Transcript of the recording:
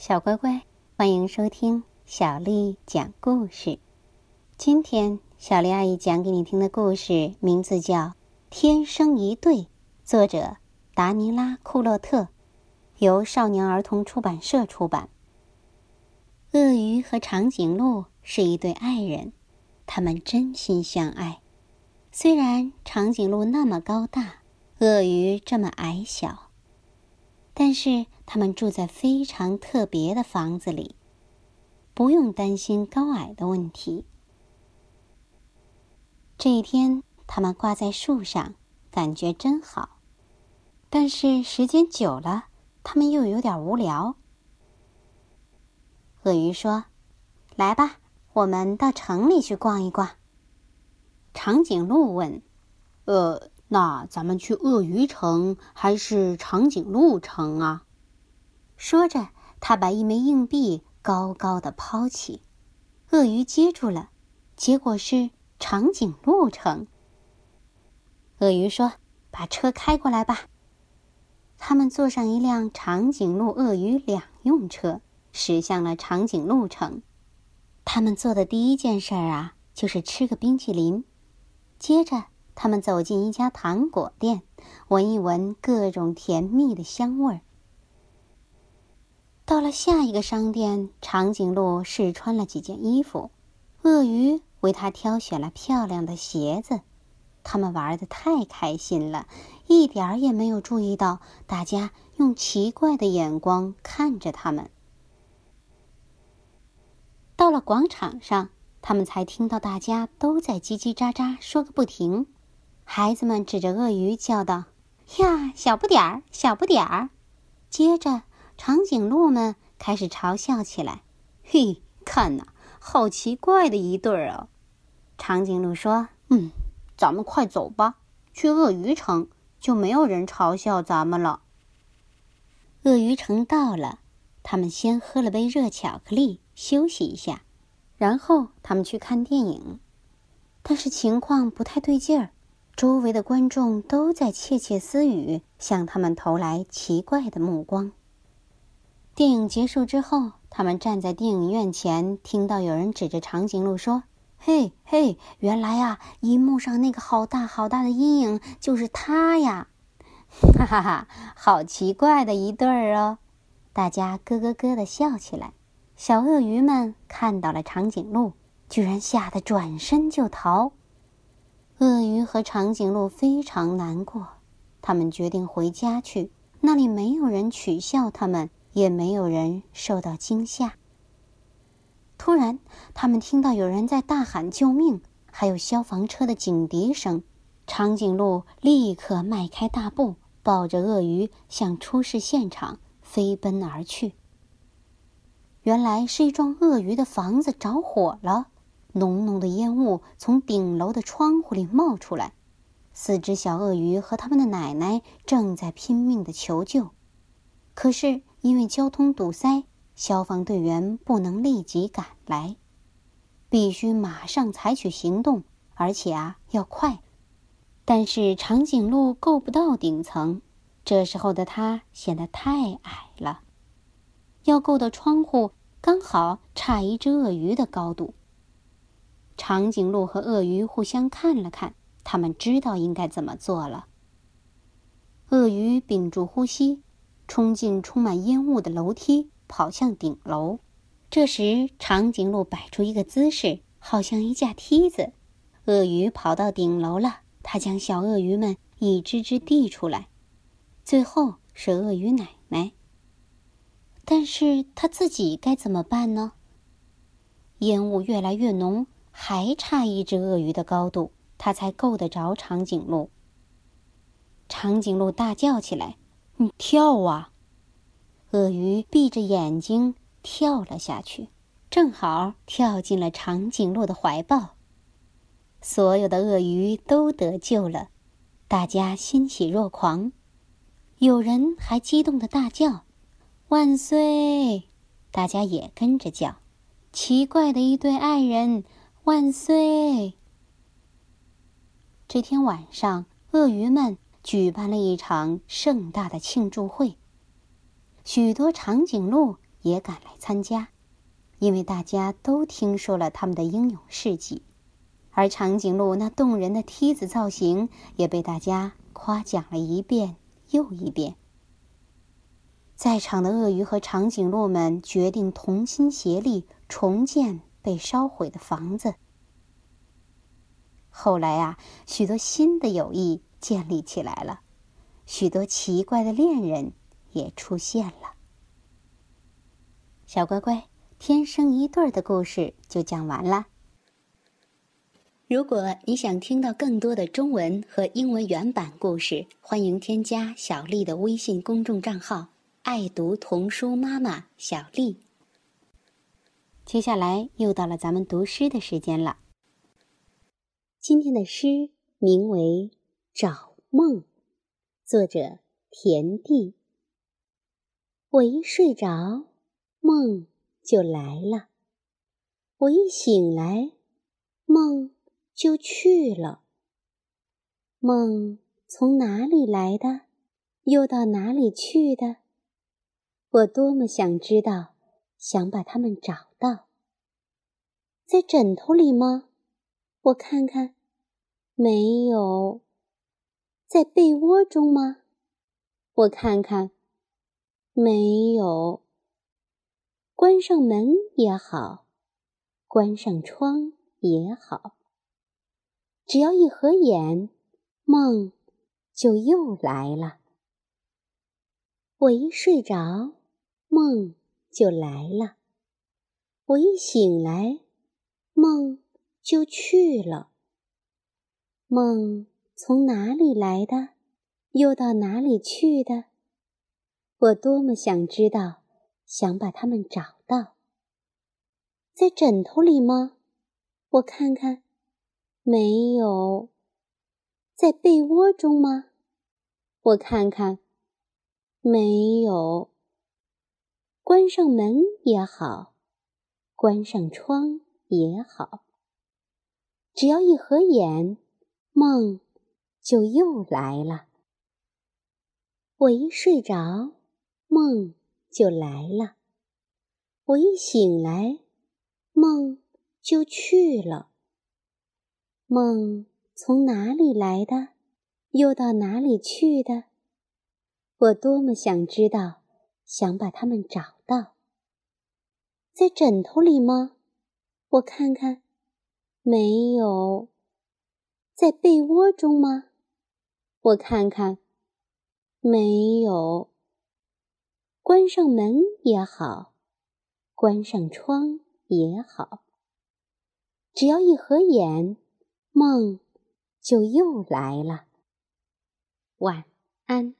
小乖乖，欢迎收听小丽讲故事。今天小丽阿姨讲给你听的故事名字叫《天生一对》，作者达尼拉·库洛特，由少年儿童出版社出版。鳄鱼和长颈鹿是一对爱人，他们真心相爱。虽然长颈鹿那么高大，鳄鱼这么矮小。但是他们住在非常特别的房子里，不用担心高矮的问题。这一天，他们挂在树上，感觉真好。但是时间久了，他们又有点无聊。鳄鱼说：“来吧，我们到城里去逛一逛。”长颈鹿问：“呃？”那咱们去鳄鱼城还是长颈鹿城啊？说着，他把一枚硬币高高的抛起，鳄鱼接住了，结果是长颈鹿城。鳄鱼说：“把车开过来吧。”他们坐上一辆长颈鹿鳄鱼两用车，驶向了长颈鹿城。他们做的第一件事儿啊，就是吃个冰淇淋，接着。他们走进一家糖果店，闻一闻各种甜蜜的香味儿。到了下一个商店，长颈鹿试穿了几件衣服，鳄鱼为他挑选了漂亮的鞋子。他们玩的太开心了，一点儿也没有注意到大家用奇怪的眼光看着他们。到了广场上，他们才听到大家都在叽叽喳喳说个不停。孩子们指着鳄鱼叫道：“呀，小不点儿，小不点儿！”接着，长颈鹿们开始嘲笑起来：“嘿，看呐，好奇怪的一对儿啊！”长颈鹿说：“嗯，咱们快走吧，去鳄鱼城就没有人嘲笑咱们了。”鳄鱼城到了，他们先喝了杯热巧克力休息一下，然后他们去看电影。但是情况不太对劲儿。周围的观众都在窃窃私语，向他们投来奇怪的目光。电影结束之后，他们站在电影院前，听到有人指着长颈鹿说：“嘿，嘿，原来啊，银幕上那个好大好大的阴影就是他呀！”哈哈哈，好奇怪的一对儿哦！大家咯咯咯的笑起来。小鳄鱼们看到了长颈鹿，居然吓得转身就逃。鳄鱼和长颈鹿非常难过，他们决定回家去。那里没有人取笑他们，也没有人受到惊吓。突然，他们听到有人在大喊救命，还有消防车的警笛声。长颈鹿立刻迈开大步，抱着鳄鱼向出事现场飞奔而去。原来是一幢鳄鱼的房子着火了。浓浓的烟雾从顶楼的窗户里冒出来，四只小鳄鱼和他们的奶奶正在拼命的求救，可是因为交通堵塞，消防队员不能立即赶来，必须马上采取行动，而且啊要快。但是长颈鹿够不到顶层，这时候的它显得太矮了，要够到窗户刚好差一只鳄鱼的高度。长颈鹿和鳄鱼互相看了看，他们知道应该怎么做了。鳄鱼屏住呼吸，冲进充满烟雾的楼梯，跑向顶楼。这时，长颈鹿摆出一个姿势，好像一架梯子。鳄鱼跑到顶楼了，它将小鳄鱼们一只只递出来。最后是鳄鱼奶奶，但是它自己该怎么办呢？烟雾越来越浓。还差一只鳄鱼的高度，它才够得着长颈鹿。长颈鹿大叫起来：“你跳啊！”鳄鱼闭着眼睛跳了下去，正好跳进了长颈鹿的怀抱。所有的鳄鱼都得救了，大家欣喜若狂，有人还激动的大叫：“万岁！”大家也跟着叫。奇怪的一对爱人。万岁！这天晚上，鳄鱼们举办了一场盛大的庆祝会。许多长颈鹿也赶来参加，因为大家都听说了他们的英勇事迹，而长颈鹿那动人的梯子造型也被大家夸奖了一遍又一遍。在场的鳄鱼和长颈鹿们决定同心协力重建被烧毁的房子。后来啊，许多新的友谊建立起来了，许多奇怪的恋人也出现了。小乖乖，天生一对儿的故事就讲完了。如果你想听到更多的中文和英文原版故事，欢迎添加小丽的微信公众账号。爱读童书妈妈小丽。接下来又到了咱们读诗的时间了。今天的诗名为《找梦》，作者田地。我一睡着，梦就来了；我一醒来，梦就去了。梦从哪里来的，又到哪里去的？我多么想知道，想把它们找到。在枕头里吗？我看看，没有。在被窝中吗？我看看，没有。关上门也好，关上窗也好，只要一合眼，梦就又来了。我一睡着。梦就来了，我一醒来，梦就去了。梦从哪里来的，又到哪里去的？我多么想知道，想把它们找到。在枕头里吗？我看看，没有。在被窝中吗？我看看，没有。关上门也好，关上窗也好，只要一合眼，梦就又来了。我一睡着，梦就来了；我一醒来，梦就去了。梦从哪里来的，又到哪里去的？我多么想知道，想把它们找。到，在枕头里吗？我看看，没有。在被窝中吗？我看看，没有。关上门也好，关上窗也好，只要一合眼，梦就又来了。晚安。